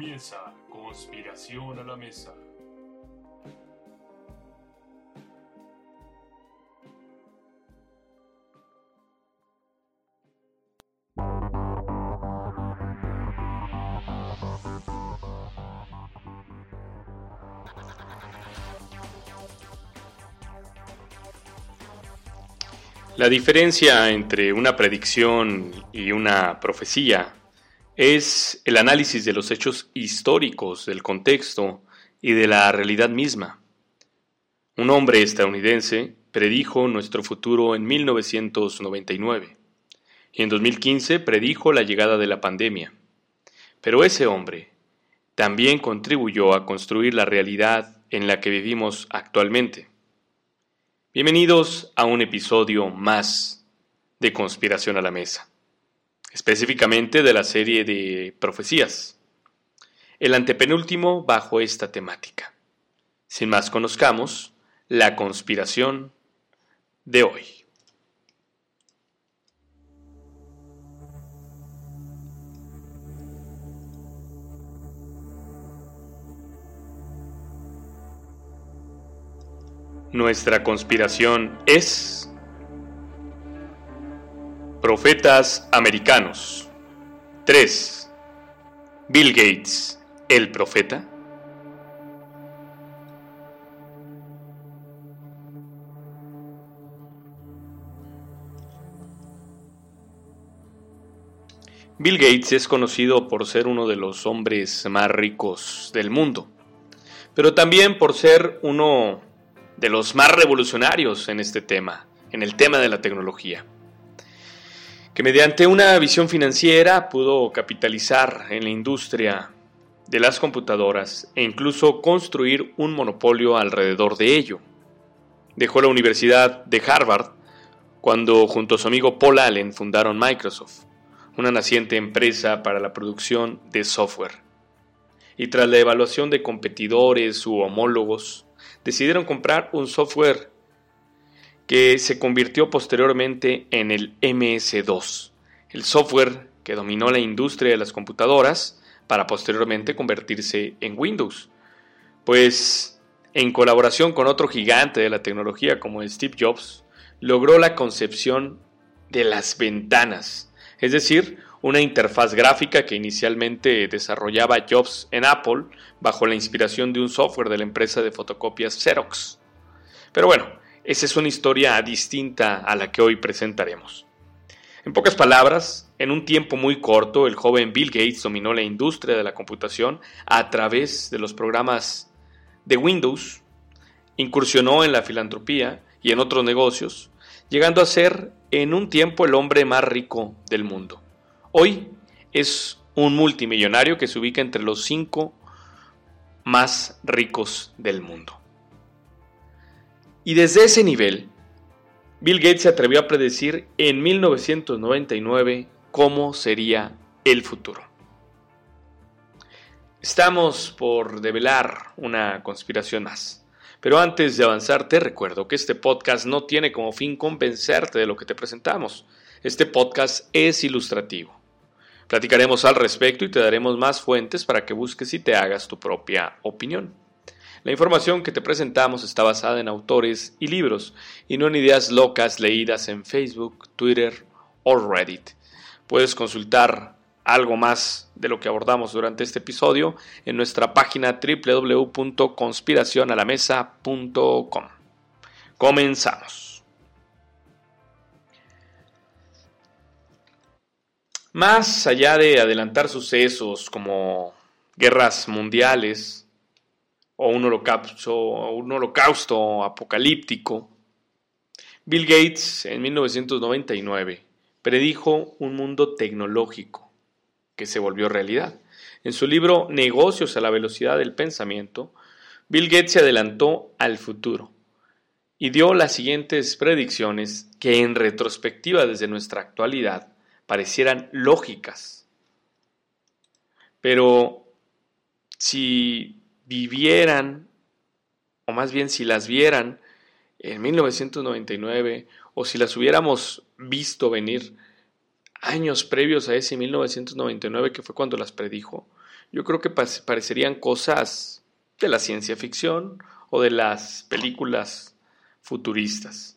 Comienza Conspiración a la Mesa. La diferencia entre una predicción y una profecía es el análisis de los hechos históricos, del contexto y de la realidad misma. Un hombre estadounidense predijo nuestro futuro en 1999 y en 2015 predijo la llegada de la pandemia. Pero ese hombre también contribuyó a construir la realidad en la que vivimos actualmente. Bienvenidos a un episodio más de Conspiración a la Mesa específicamente de la serie de profecías, el antepenúltimo bajo esta temática. Sin más conozcamos la conspiración de hoy. Nuestra conspiración es Profetas americanos. 3. Bill Gates, el profeta. Bill Gates es conocido por ser uno de los hombres más ricos del mundo, pero también por ser uno de los más revolucionarios en este tema, en el tema de la tecnología que mediante una visión financiera pudo capitalizar en la industria de las computadoras e incluso construir un monopolio alrededor de ello. Dejó la Universidad de Harvard cuando junto a su amigo Paul Allen fundaron Microsoft, una naciente empresa para la producción de software. Y tras la evaluación de competidores u homólogos, decidieron comprar un software que se convirtió posteriormente en el MS2, el software que dominó la industria de las computadoras para posteriormente convertirse en Windows. Pues en colaboración con otro gigante de la tecnología como Steve Jobs, logró la concepción de las ventanas, es decir, una interfaz gráfica que inicialmente desarrollaba Jobs en Apple bajo la inspiración de un software de la empresa de fotocopias Xerox. Pero bueno, esa es una historia distinta a la que hoy presentaremos. En pocas palabras, en un tiempo muy corto, el joven Bill Gates dominó la industria de la computación a través de los programas de Windows, incursionó en la filantropía y en otros negocios, llegando a ser en un tiempo el hombre más rico del mundo. Hoy es un multimillonario que se ubica entre los cinco más ricos del mundo. Y desde ese nivel, Bill Gates se atrevió a predecir en 1999 cómo sería el futuro. Estamos por develar una conspiración más. Pero antes de avanzar, te recuerdo que este podcast no tiene como fin convencerte de lo que te presentamos. Este podcast es ilustrativo. Platicaremos al respecto y te daremos más fuentes para que busques y te hagas tu propia opinión. La información que te presentamos está basada en autores y libros y no en ideas locas leídas en Facebook, Twitter o Reddit. Puedes consultar algo más de lo que abordamos durante este episodio en nuestra página www.conspiracionalamesa.com. Comenzamos. Más allá de adelantar sucesos como guerras mundiales, o un holocausto, apocalíptico, Bill Gates en 1999 predijo un mundo tecnológico que se volvió realidad. En su libro Negocios a la velocidad del pensamiento, Bill Gates se adelantó al futuro y dio las siguientes predicciones que en retrospectiva desde nuestra actualidad parecieran lógicas. Pero si vivieran, o más bien si las vieran en 1999, o si las hubiéramos visto venir años previos a ese 1999, que fue cuando las predijo, yo creo que parecerían cosas de la ciencia ficción o de las películas futuristas.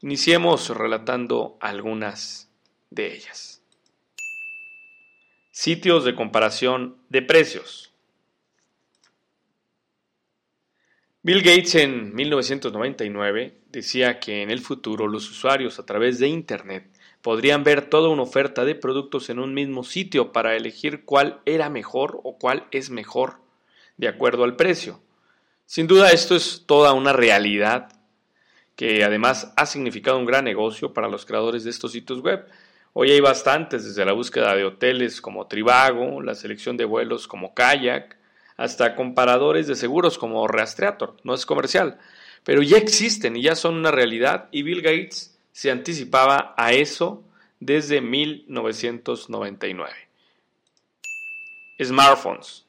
Iniciemos relatando algunas de ellas. Sitios de comparación de precios. Bill Gates en 1999 decía que en el futuro los usuarios a través de Internet podrían ver toda una oferta de productos en un mismo sitio para elegir cuál era mejor o cuál es mejor de acuerdo al precio. Sin duda esto es toda una realidad que además ha significado un gran negocio para los creadores de estos sitios web. Hoy hay bastantes, desde la búsqueda de hoteles como Trivago, la selección de vuelos como Kayak, hasta comparadores de seguros como Rastreator, no es comercial, pero ya existen y ya son una realidad y Bill Gates se anticipaba a eso desde 1999. Smartphones.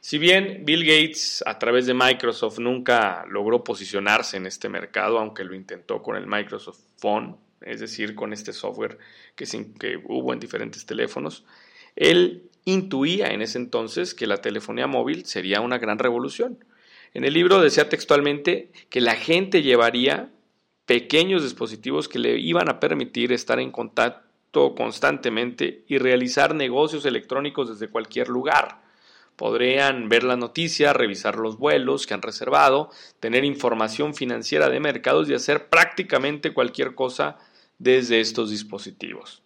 Si bien Bill Gates a través de Microsoft nunca logró posicionarse en este mercado, aunque lo intentó con el Microsoft Phone, es decir, con este software que, que hubo en diferentes teléfonos, él intuía en ese entonces que la telefonía móvil sería una gran revolución. En el libro decía textualmente que la gente llevaría pequeños dispositivos que le iban a permitir estar en contacto constantemente y realizar negocios electrónicos desde cualquier lugar. Podrían ver la noticia, revisar los vuelos que han reservado, tener información financiera de mercados y hacer prácticamente cualquier cosa desde estos dispositivos.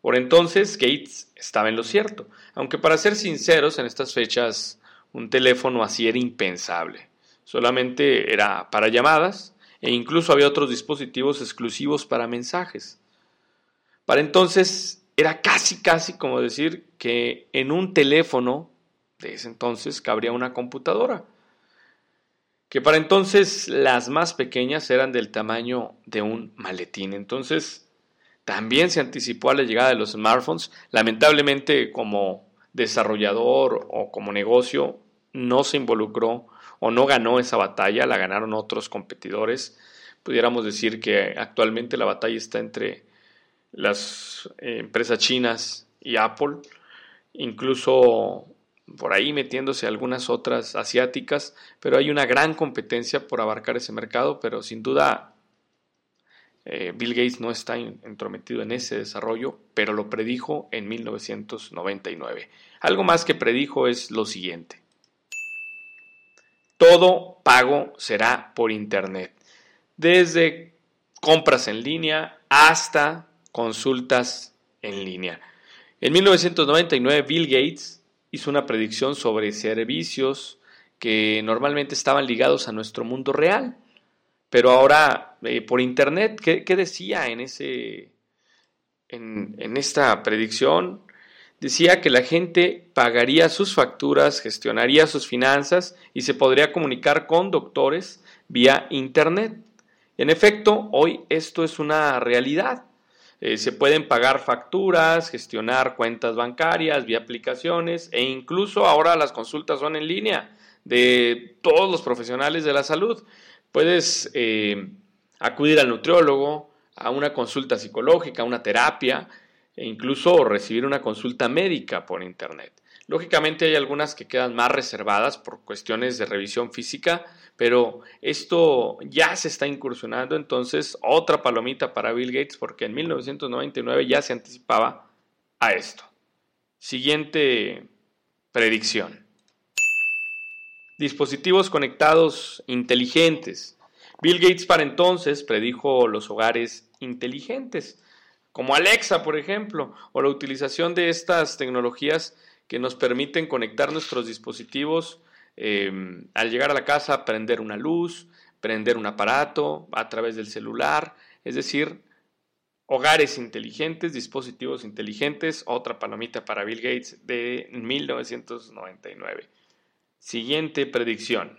Por entonces Gates estaba en lo cierto, aunque para ser sinceros en estas fechas un teléfono así era impensable. Solamente era para llamadas e incluso había otros dispositivos exclusivos para mensajes. Para entonces era casi casi como decir que en un teléfono de ese entonces cabría una computadora. Que para entonces las más pequeñas eran del tamaño de un maletín. Entonces también se anticipó a la llegada de los smartphones. Lamentablemente como desarrollador o como negocio no se involucró o no ganó esa batalla, la ganaron otros competidores. Pudiéramos decir que actualmente la batalla está entre las eh, empresas chinas y Apple, incluso por ahí metiéndose algunas otras asiáticas, pero hay una gran competencia por abarcar ese mercado, pero sin duda eh, Bill Gates no está entrometido en ese desarrollo, pero lo predijo en 1999. Algo más que predijo es lo siguiente. Todo pago será por Internet, desde compras en línea hasta consultas en línea. En 1999 Bill Gates hizo una predicción sobre servicios que normalmente estaban ligados a nuestro mundo real pero ahora, eh, por internet, ¿qué, decía en, ese, en, esta predicción? Decía que la gente pagaría sus facturas, gestionaría sus finanzas y se podría comunicar con doctores vía Internet. En efecto, hoy esto es una realidad. Eh, se pueden pagar facturas, gestionar cuentas bancarias vía aplicaciones e incluso ahora las consultas son en línea de todos los profesionales de la salud. Puedes eh, acudir al nutriólogo, a una consulta psicológica, a una terapia, e incluso recibir una consulta médica por Internet. Lógicamente hay algunas que quedan más reservadas por cuestiones de revisión física, pero esto ya se está incursionando, entonces otra palomita para Bill Gates porque en 1999 ya se anticipaba a esto. Siguiente predicción. Dispositivos conectados inteligentes. Bill Gates para entonces predijo los hogares inteligentes, como Alexa, por ejemplo, o la utilización de estas tecnologías que nos permiten conectar nuestros dispositivos eh, al llegar a la casa, prender una luz, prender un aparato a través del celular, es decir, hogares inteligentes, dispositivos inteligentes, otra palomita para Bill Gates de 1999. Siguiente predicción.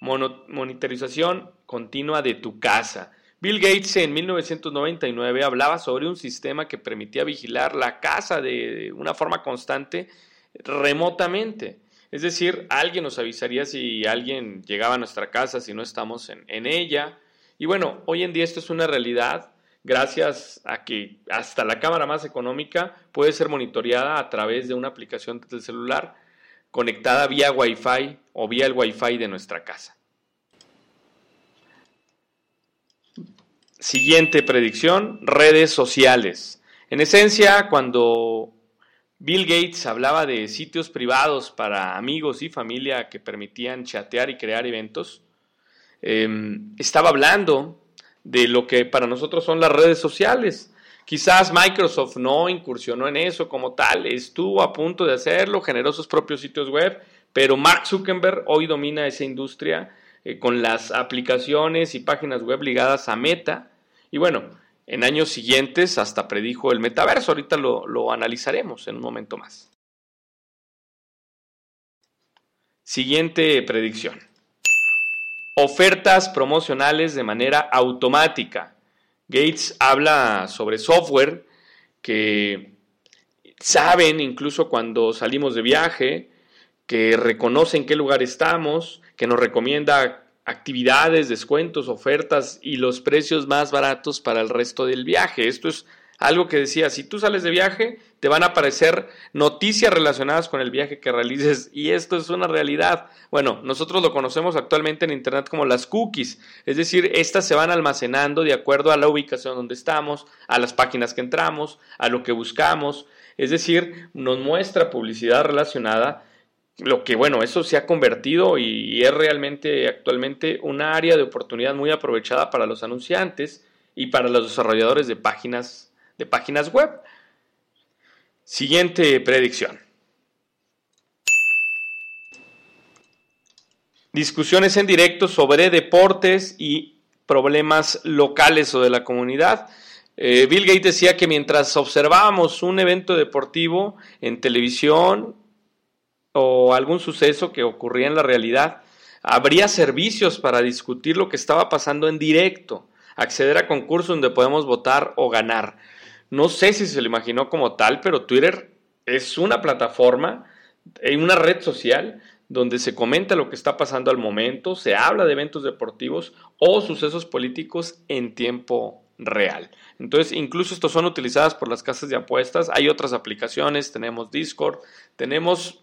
monitorización continua de tu casa. Bill Gates en 1999 hablaba sobre un sistema que permitía vigilar la casa de una forma constante remotamente. Es decir, alguien nos avisaría si alguien llegaba a nuestra casa, si no estamos en, en ella. Y bueno, hoy en día esto es una realidad gracias a que hasta la cámara más económica puede ser monitoreada a través de una aplicación del celular conectada vía Wi-Fi o vía el Wi-Fi de nuestra casa. Siguiente predicción, redes sociales. En esencia, cuando Bill Gates hablaba de sitios privados para amigos y familia que permitían chatear y crear eventos, em, estaba hablando de lo que para nosotros son las redes sociales. Quizás Microsoft no incursionó en eso como tal, estuvo a punto de hacerlo, generó sus propios sitios web, pero Mark Zuckerberg hoy domina esa industria eh, con las aplicaciones y páginas web ligadas a Meta. Y bueno, en años siguientes hasta predijo el metaverso. Ahorita lo, lo analizaremos en un momento más. Siguiente predicción. Ofertas promocionales de manera automática. Gates habla sobre software que saben incluso cuando salimos de viaje, que reconoce en qué lugar estamos, que nos recomienda actividades, descuentos, ofertas y los precios más baratos para el resto del viaje. Esto es algo que decía, si tú sales de viaje, te van a aparecer noticias relacionadas con el viaje que realices y esto es una realidad. Bueno, nosotros lo conocemos actualmente en Internet como las cookies, es decir, estas se van almacenando de acuerdo a la ubicación donde estamos, a las páginas que entramos, a lo que buscamos, es decir, nos muestra publicidad relacionada lo que bueno, eso se ha convertido y es realmente actualmente una área de oportunidad muy aprovechada para los anunciantes y para los desarrolladores de páginas, de páginas web. Siguiente predicción. Discusiones en directo sobre deportes y problemas locales o de la comunidad. Eh, Bill Gates decía que mientras observábamos un evento deportivo en televisión, o algún suceso que ocurría en la realidad, habría servicios para discutir lo que estaba pasando en directo, acceder a concursos donde podemos votar o ganar. No sé si se lo imaginó como tal, pero Twitter es una plataforma, eh, una red social donde se comenta lo que está pasando al momento, se habla de eventos deportivos o sucesos políticos en tiempo real. Entonces, incluso estos son utilizadas por las casas de apuestas. Hay otras aplicaciones, tenemos Discord, tenemos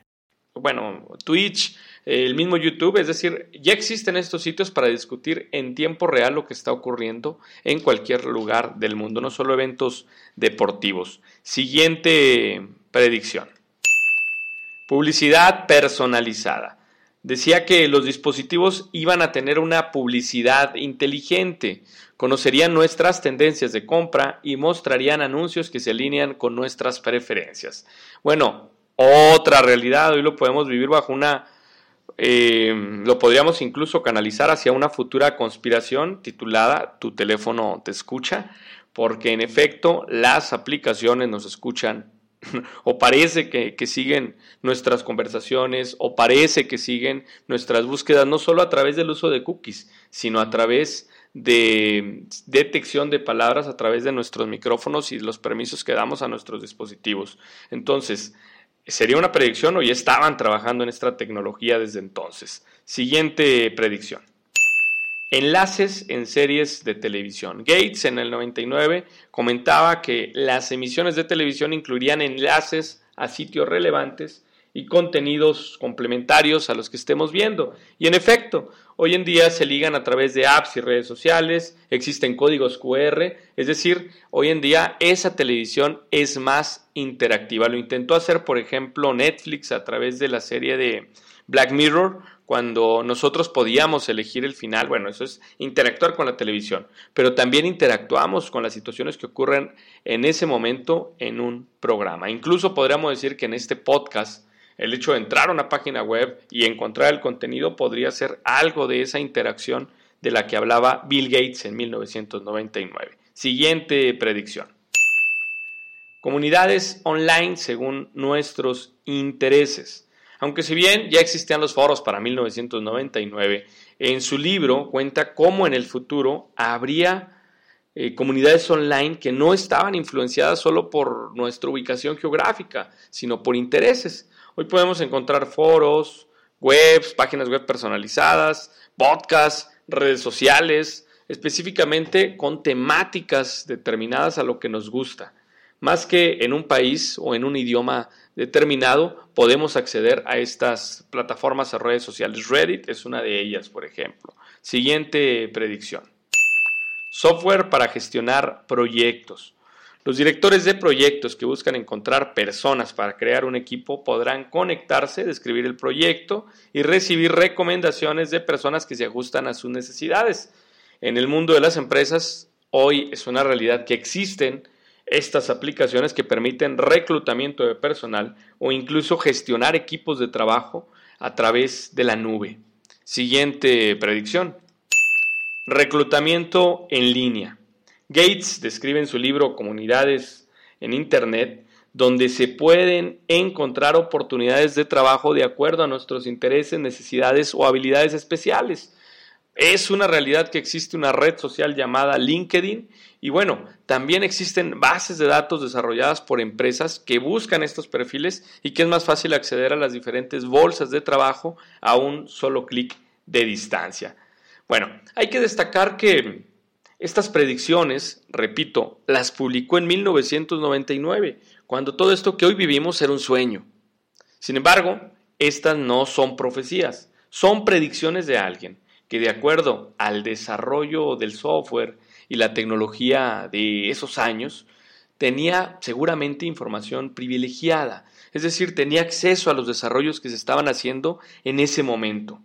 Bueno, Twitch, el mismo YouTube, es decir, ya existen estos sitios para discutir en tiempo real lo que está ocurriendo en cualquier lugar del mundo, no solo eventos deportivos. Siguiente predicción. Publicidad personalizada. Decía que los dispositivos iban a tener una publicidad inteligente, conocerían nuestras tendencias de compra y mostrarían anuncios que se alinean con nuestras preferencias. Bueno, otra realidad, hoy lo podemos vivir bajo una, eh, lo podríamos incluso canalizar hacia una futura conspiración titulada Tu teléfono te escucha, porque en efecto las aplicaciones nos escuchan o parece que, siguen nuestras conversaciones, o parece que siguen nuestras búsquedas, no solo a través del uso de cookies, sino a través de detección de palabras, a través de nuestros micrófonos y los permisos que damos a nuestros dispositivos. Entonces, sería una predicción o ya estaban trabajando en esta tecnología desde entonces. Siguiente predicción. Enlaces en series de televisión. Gates en el 99 comentaba que las emisiones de televisión incluirían enlaces a sitios relevantes y contenidos complementarios a los que estemos viendo. Y en efecto, hoy en día se ligan a través de apps y redes sociales, existen códigos QR, es decir, hoy en día esa televisión es más interactiva. Lo intentó hacer, por ejemplo, Netflix a través de la serie de Black Mirror, cuando nosotros podíamos elegir el final, bueno, eso es interactuar con la televisión, pero también interactuamos con las situaciones que ocurren en ese momento en un programa. Incluso podríamos decir que en este podcast, el hecho de entrar a una página web y encontrar el contenido podría ser algo de esa interacción de la que hablaba Bill Gates en 1999. Siguiente predicción. Comunidades online según nuestros intereses. Aunque si bien ya existían los foros para 1999, en su libro cuenta cómo en el futuro habría eh, comunidades online que no estaban influenciadas solo por nuestra ubicación geográfica, sino por intereses. Hoy podemos encontrar foros, webs, páginas web personalizadas, podcasts, redes sociales, específicamente con temáticas determinadas a lo que nos gusta. Más que en un país o en un idioma determinado, podemos acceder a estas plataformas o redes sociales. Reddit es una de ellas, por ejemplo. Siguiente predicción. Software para gestionar proyectos. Los directores de proyectos que buscan encontrar personas para crear un equipo podrán conectarse, describir el proyecto y recibir recomendaciones de personas que se ajustan a sus necesidades. En el mundo de las empresas, hoy es una realidad que existen estas aplicaciones que permiten reclutamiento de personal o incluso gestionar equipos de trabajo a través de la nube. Siguiente predicción. Reclutamiento en línea. Gates describe en su libro Comunidades en Internet donde se pueden encontrar oportunidades de trabajo de acuerdo a nuestros intereses, necesidades o habilidades especiales. Es una realidad que existe una red social llamada LinkedIn y bueno, también existen bases de datos desarrolladas por empresas que buscan estos perfiles y que es más fácil acceder a las diferentes bolsas de trabajo a un solo clic de distancia. Bueno, hay que destacar que estas predicciones, repito, las publicó en 1999, cuando todo esto que hoy vivimos era un sueño. Sin embargo, estas no son profecías, son predicciones de alguien que de acuerdo al desarrollo del software y la tecnología de esos años, tenía seguramente información privilegiada, es decir, tenía acceso a los desarrollos que se estaban haciendo en ese momento.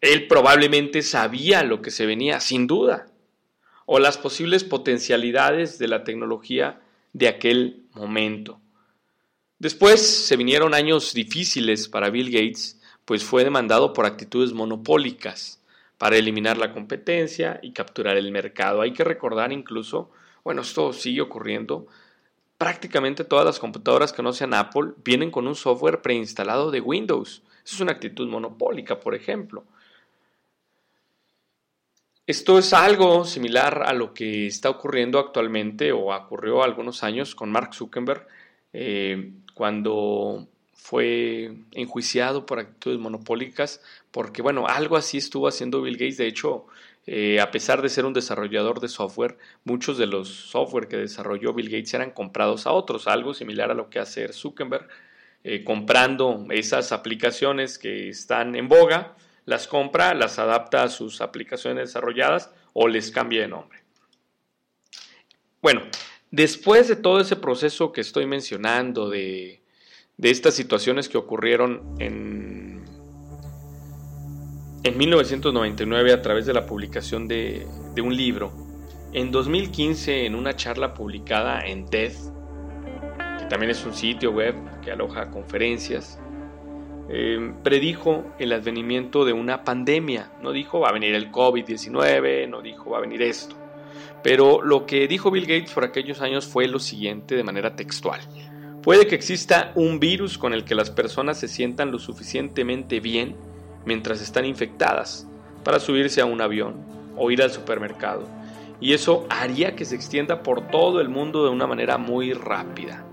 Él probablemente sabía lo que se venía, sin duda, o las posibles potencialidades de la tecnología de aquel momento. Después se vinieron años difíciles para Bill Gates, pues fue demandado por actitudes monopólicas para eliminar la competencia y capturar el mercado. Hay que recordar incluso, bueno, esto sigue ocurriendo, prácticamente todas las computadoras que no sean Apple vienen con un software preinstalado de Windows. Es una actitud monopólica, por ejemplo. Esto es algo similar a lo que está ocurriendo actualmente o ocurrió algunos años con Mark Zuckerberg eh, cuando fue enjuiciado por actitudes monopólicas, porque bueno, algo así estuvo haciendo Bill Gates. De hecho, eh, a pesar de ser un desarrollador de software, muchos de los software que desarrolló Bill Gates eran comprados a otros, algo similar a lo que hace Zuckerberg. eh, comprando esas aplicaciones que están en boga, las compra, las adapta a sus aplicaciones desarrolladas o les cambia de nombre. Bueno, después de todo ese proceso que estoy mencionando, de, estas situaciones que ocurrieron en, en 1999 a través de la publicación de, de un libro, en 2015 en una charla publicada en TED, que también es un sitio web que aloja conferencias, eh, predijo el advenimiento de una pandemia. No dijo va a venir el COVID-19, no dijo va a venir esto. Pero lo que dijo Bill Gates por aquellos años fue lo siguiente de manera textual. Puede que exista un virus con el que las personas se sientan lo suficientemente bien mientras están infectadas para subirse a un avión o ir al supermercado. Y eso haría que se extienda por todo el mundo de una manera muy rápida.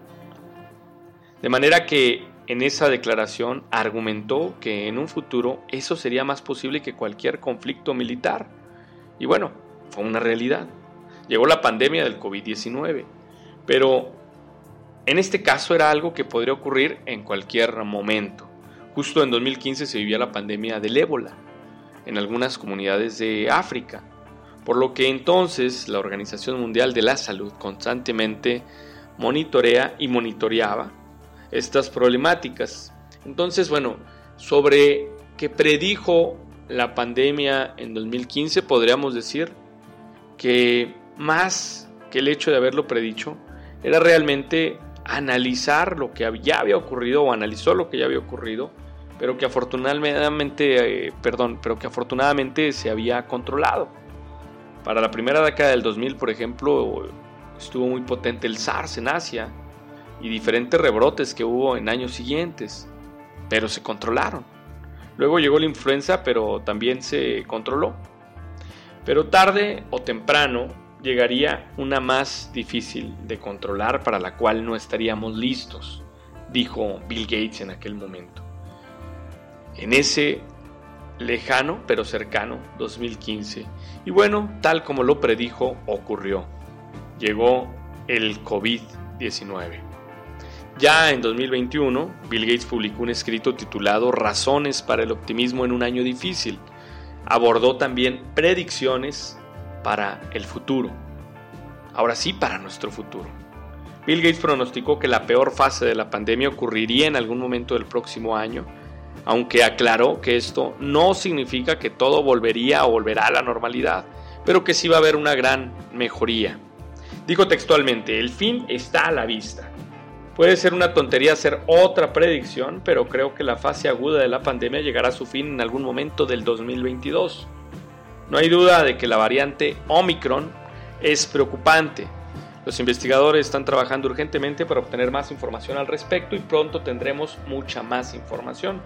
De manera que en esa declaración argumentó que en un futuro eso sería más posible que cualquier conflicto militar. Y bueno, fue una realidad. Llegó la pandemia del COVID-19, pero en este caso era algo que podría ocurrir en cualquier momento. Justo en 2015 se vivía la pandemia del ébola en algunas comunidades de África, por lo que entonces la Organización Mundial de la Salud constantemente monitorea y monitoreaba estas problemáticas. Entonces, bueno, sobre que predijo la pandemia en 2015, podríamos decir que más que el hecho de haberlo predicho, era realmente analizar lo que ya había ocurrido o analizó lo que ya había ocurrido, pero que afortunadamente, eh, perdón, pero que afortunadamente se había controlado. Para la primera década del 2000, por ejemplo, estuvo muy potente el SARS en Asia, y diferentes rebrotes que hubo en años siguientes, pero se controlaron. Luego llegó la influenza, pero también se controló. Pero tarde o temprano llegaría una más difícil de controlar para la cual no estaríamos listos, dijo Bill Gates en aquel momento. En ese lejano pero cercano 2015. Y bueno, tal como lo predijo, ocurrió. Llegó el COVID-19. Ya en 2021, Bill Gates publicó un escrito titulado Razones para el optimismo en un año difícil. Abordó también predicciones para el futuro. Ahora sí, para nuestro futuro. Bill Gates pronosticó que la peor fase de la pandemia ocurriría en algún momento del próximo año, aunque aclaró que esto no significa que todo volvería o volverá a la normalidad, pero que sí va a haber una gran mejoría. Dijo textualmente, el fin está a la vista. Puede ser una tontería hacer otra predicción, pero creo que la fase aguda de la pandemia llegará a su fin en algún momento del 2022. No hay duda de que la variante Omicron es preocupante. Los investigadores están trabajando urgentemente para obtener más información al respecto y pronto tendremos mucha más información.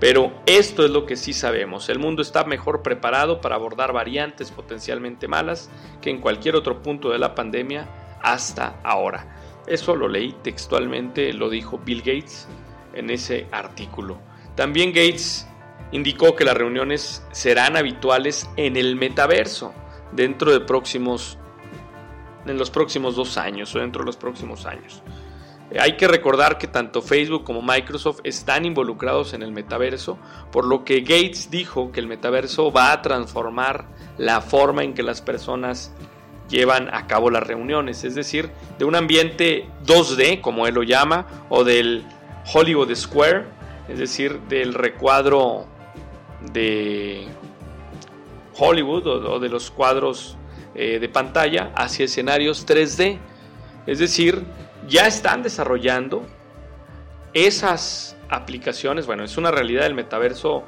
Pero esto es lo que sí sabemos. El mundo está mejor preparado para abordar variantes potencialmente malas que en cualquier otro punto de la pandemia hasta ahora. Eso lo leí textualmente, lo dijo Bill Gates en ese artículo. También Gates indicó que las reuniones serán habituales en el metaverso dentro de próximos en los próximos dos años o dentro de los próximos años. Hay que recordar que tanto Facebook como Microsoft están involucrados en el metaverso, por lo que Gates dijo que el metaverso va a transformar la forma en que las personas llevan a cabo las reuniones, es decir, de un ambiente 2D, como él lo llama, o del Hollywood Square, es decir, del recuadro de Hollywood o, de los cuadros eh, de pantalla hacia escenarios 3D. Es decir, ya están desarrollando esas aplicaciones, bueno, es una realidad del metaverso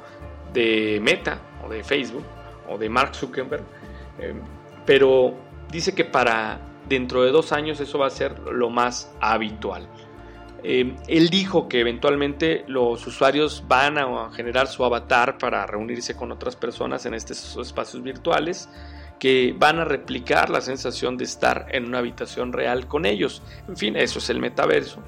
de Meta o de Facebook o de Mark Zuckerberg, eh, pero dice que para dentro de dos años eso va a ser lo más habitual. Eh, él dijo que eventualmente los usuarios van a generar su avatar para reunirse con otras personas en estos espacios virtuales que van a replicar la sensación de estar en una habitación real con ellos. En fin, eso es el metaverso.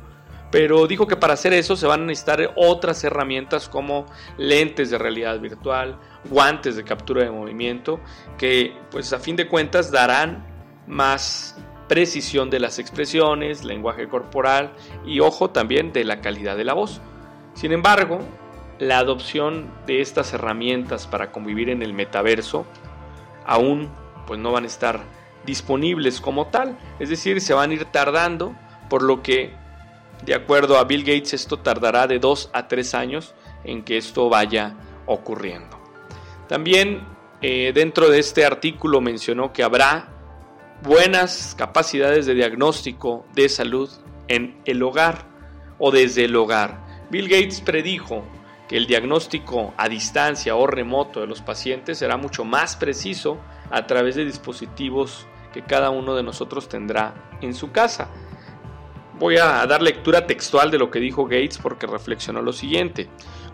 Pero dijo que para hacer eso se van a necesitar otras herramientas como lentes de realidad virtual, guantes de captura de movimiento, que pues a fin de cuentas darán más precisión de las expresiones, lenguaje corporal y ojo también de la calidad de la voz. Sin embargo, la adopción de estas herramientas para convivir en el metaverso aún pues no van a estar disponibles como tal, es decir, se van a ir tardando, por lo que de acuerdo a Bill Gates esto tardará de 2 a 3 años en que esto vaya ocurriendo. También eh, dentro de este artículo mencionó que habrá buenas capacidades de diagnóstico de salud en el hogar o desde el hogar. Bill Gates predijo que el diagnóstico a distancia o remoto de los pacientes será mucho más preciso a través de dispositivos que cada uno de nosotros tendrá en su casa. Voy a dar lectura textual de lo que dijo Gates porque reflexionó lo siguiente.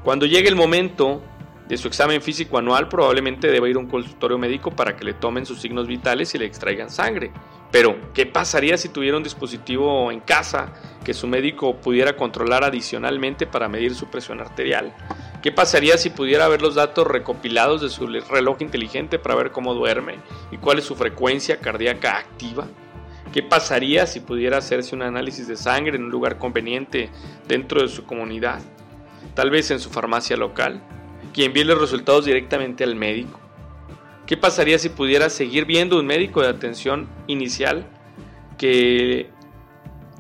Cuando llegue el momento de su examen físico anual, probablemente deba ir a un consultorio médico para que le tomen sus signos vitales y le extraigan sangre. Pero, ¿qué pasaría si tuviera un dispositivo en casa que su médico pudiera controlar adicionalmente para medir su presión arterial? ¿Qué pasaría si pudiera ver los datos recopilados de su reloj inteligente para ver cómo duerme y cuál es su frecuencia cardíaca activa? ¿Qué pasaría si pudiera hacerse un análisis de sangre en un lugar conveniente dentro de su comunidad? Tal vez en su farmacia local, quien envíe los resultados directamente al médico. ¿Qué pasaría si pudiera seguir viendo un médico de atención inicial que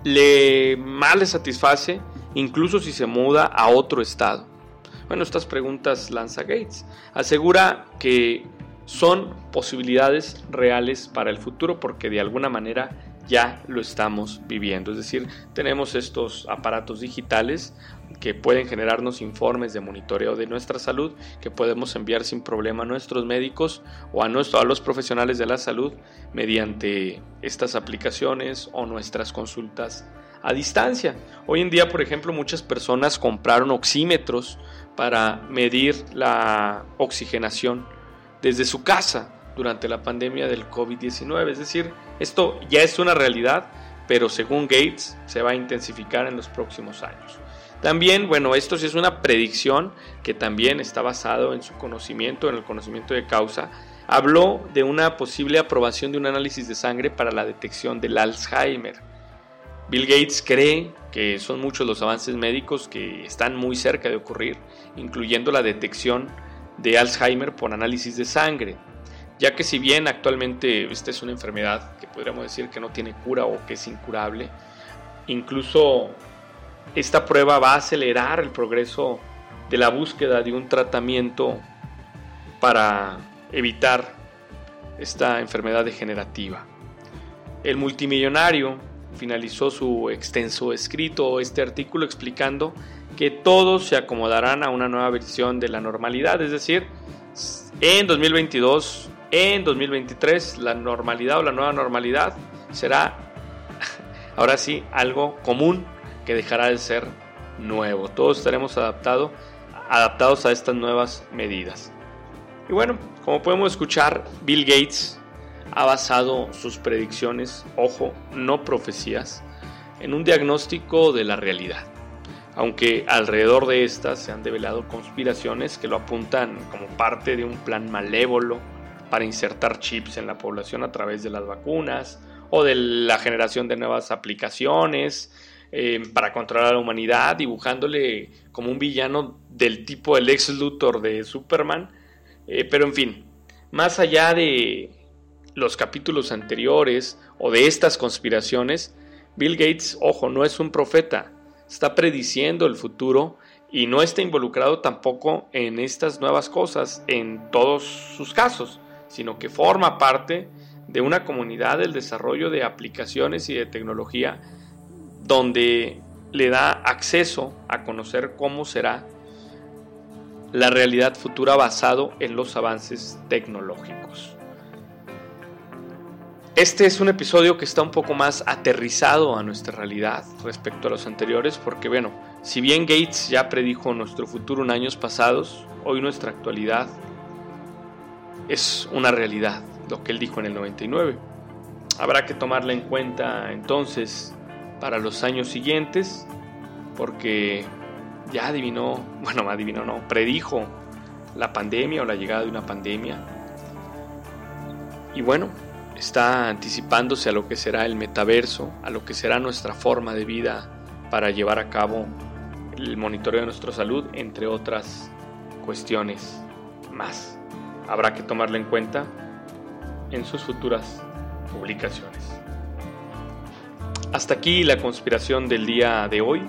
le mal le satisface, incluso si se muda a otro estado? Bueno, estas preguntas lanza Gates. Asegura que son posibilidades reales para el futuro porque de alguna manera ya lo estamos viviendo. Es decir, tenemos estos aparatos digitales que pueden generarnos informes de monitoreo de nuestra salud que podemos enviar sin problema a nuestros médicos o a, a los profesionales de la salud mediante estas aplicaciones o nuestras consultas a distancia. Hoy en día, por ejemplo, muchas personas compraron oxímetros para medir la oxigenación desde su casa durante la pandemia del COVID-19. Es decir, esto ya es una realidad, pero según Gates se va a intensificar en los próximos años. También, bueno, esto sí es una predicción que también está basado en su conocimiento, en el conocimiento de causa. Habló de una posible aprobación de un análisis de sangre para la detección del Alzheimer. Bill Gates cree que son muchos los avances médicos que están muy cerca de ocurrir, incluyendo la detección de Alzheimer por análisis de sangre, ya que si bien actualmente esta es una enfermedad que podríamos decir que no tiene cura o que es incurable, incluso esta prueba va a acelerar el progreso de la búsqueda de un tratamiento para evitar esta enfermedad degenerativa. El multimillonario finalizó su extenso escrito, este artículo explicando que todos se acomodarán a una nueva versión de la normalidad, es decir, en 2022, en 2023, la normalidad o la nueva normalidad será ahora sí algo común que dejará de ser nuevo. Todos estaremos adaptado, adaptados a estas nuevas medidas. Y bueno, como podemos escuchar, Bill Gates ha basado sus predicciones, ojo, no profecías, en un diagnóstico de la realidad aunque alrededor de estas se han develado conspiraciones que lo apuntan como parte de un plan malévolo para insertar chips en la población a través de las vacunas o de la generación de nuevas aplicaciones eh, para controlar a la humanidad, dibujándole como un villano del tipo del ex Luthor de Superman. Eh, pero en fin, más allá de los capítulos anteriores o de estas conspiraciones, Bill Gates, ojo, no es un profeta, está prediciendo el futuro y no está involucrado tampoco en estas nuevas cosas en todos sus casos, sino que forma parte de una comunidad del desarrollo de aplicaciones y de tecnología donde le da acceso a conocer cómo será la realidad futura basado en los avances tecnológicos. Este es un episodio que está un poco más aterrizado a nuestra realidad respecto a los anteriores porque bueno, si bien Gates ya predijo nuestro futuro en años pasados, hoy nuestra actualidad es una realidad, lo que él dijo en el 99. Habrá que tomarla en cuenta entonces para los años siguientes porque ya adivinó, bueno, adivinó no, predijo la pandemia o la llegada de una pandemia. Y bueno, está anticipándose a lo que será el metaverso, a lo que será nuestra forma de vida para llevar a cabo el monitoreo de nuestra salud, entre otras cuestiones más. Habrá que tomarlo en cuenta en sus futuras publicaciones. Hasta aquí la conspiración del día de hoy,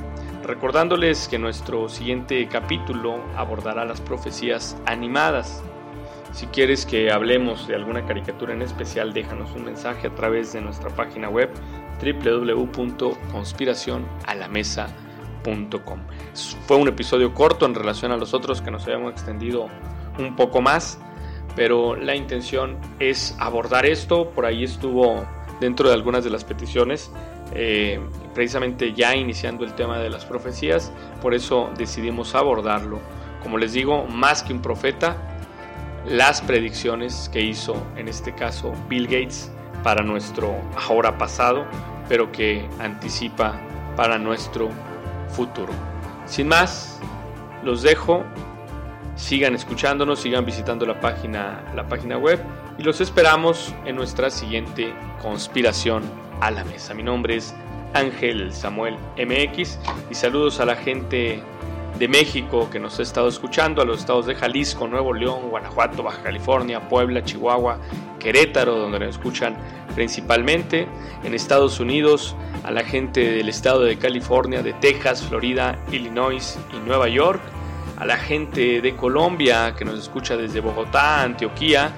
recordándoles que nuestro siguiente capítulo abordará las profecías animadas. Si quieres que hablemos de alguna caricatura en especial, déjanos un mensaje a través de nuestra página web www.conspiracionalamesa.com. Fue un episodio corto en relación a los otros que nos habíamos extendido un poco más, pero la intención es abordar esto. Por ahí estuvo dentro de algunas de las peticiones, eh, precisamente ya iniciando el tema de las profecías, por eso decidimos abordarlo. Como les digo, más que un profeta, las predicciones que hizo en este caso Bill Gates para nuestro ahora pasado, pero que anticipa para nuestro futuro. Sin más, los dejo. Sigan escuchándonos, sigan visitando la página, la página web y los esperamos en nuestra siguiente conspiración a la mesa. Mi nombre es Ángel Samuel MX y saludos a la gente de México que nos ha estado escuchando, a los estados de Jalisco, Nuevo León, Guanajuato, Baja California, Puebla, Chihuahua, Querétaro, donde nos escuchan principalmente, en Estados Unidos, a la gente del estado de California, de Texas, Florida, Illinois y Nueva York, a la gente de Colombia que nos escucha desde Bogotá, Antioquía,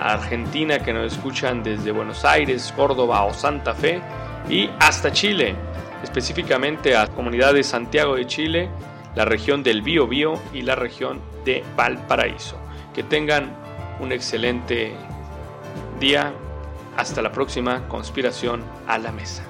a Argentina que nos escuchan desde Buenos Aires, Córdoba o Santa Fe y hasta Chile, específicamente a la comunidad de Santiago de Chile la región del Biobío y la región de Valparaíso. Que tengan un excelente día. Hasta la próxima conspiración a la mesa.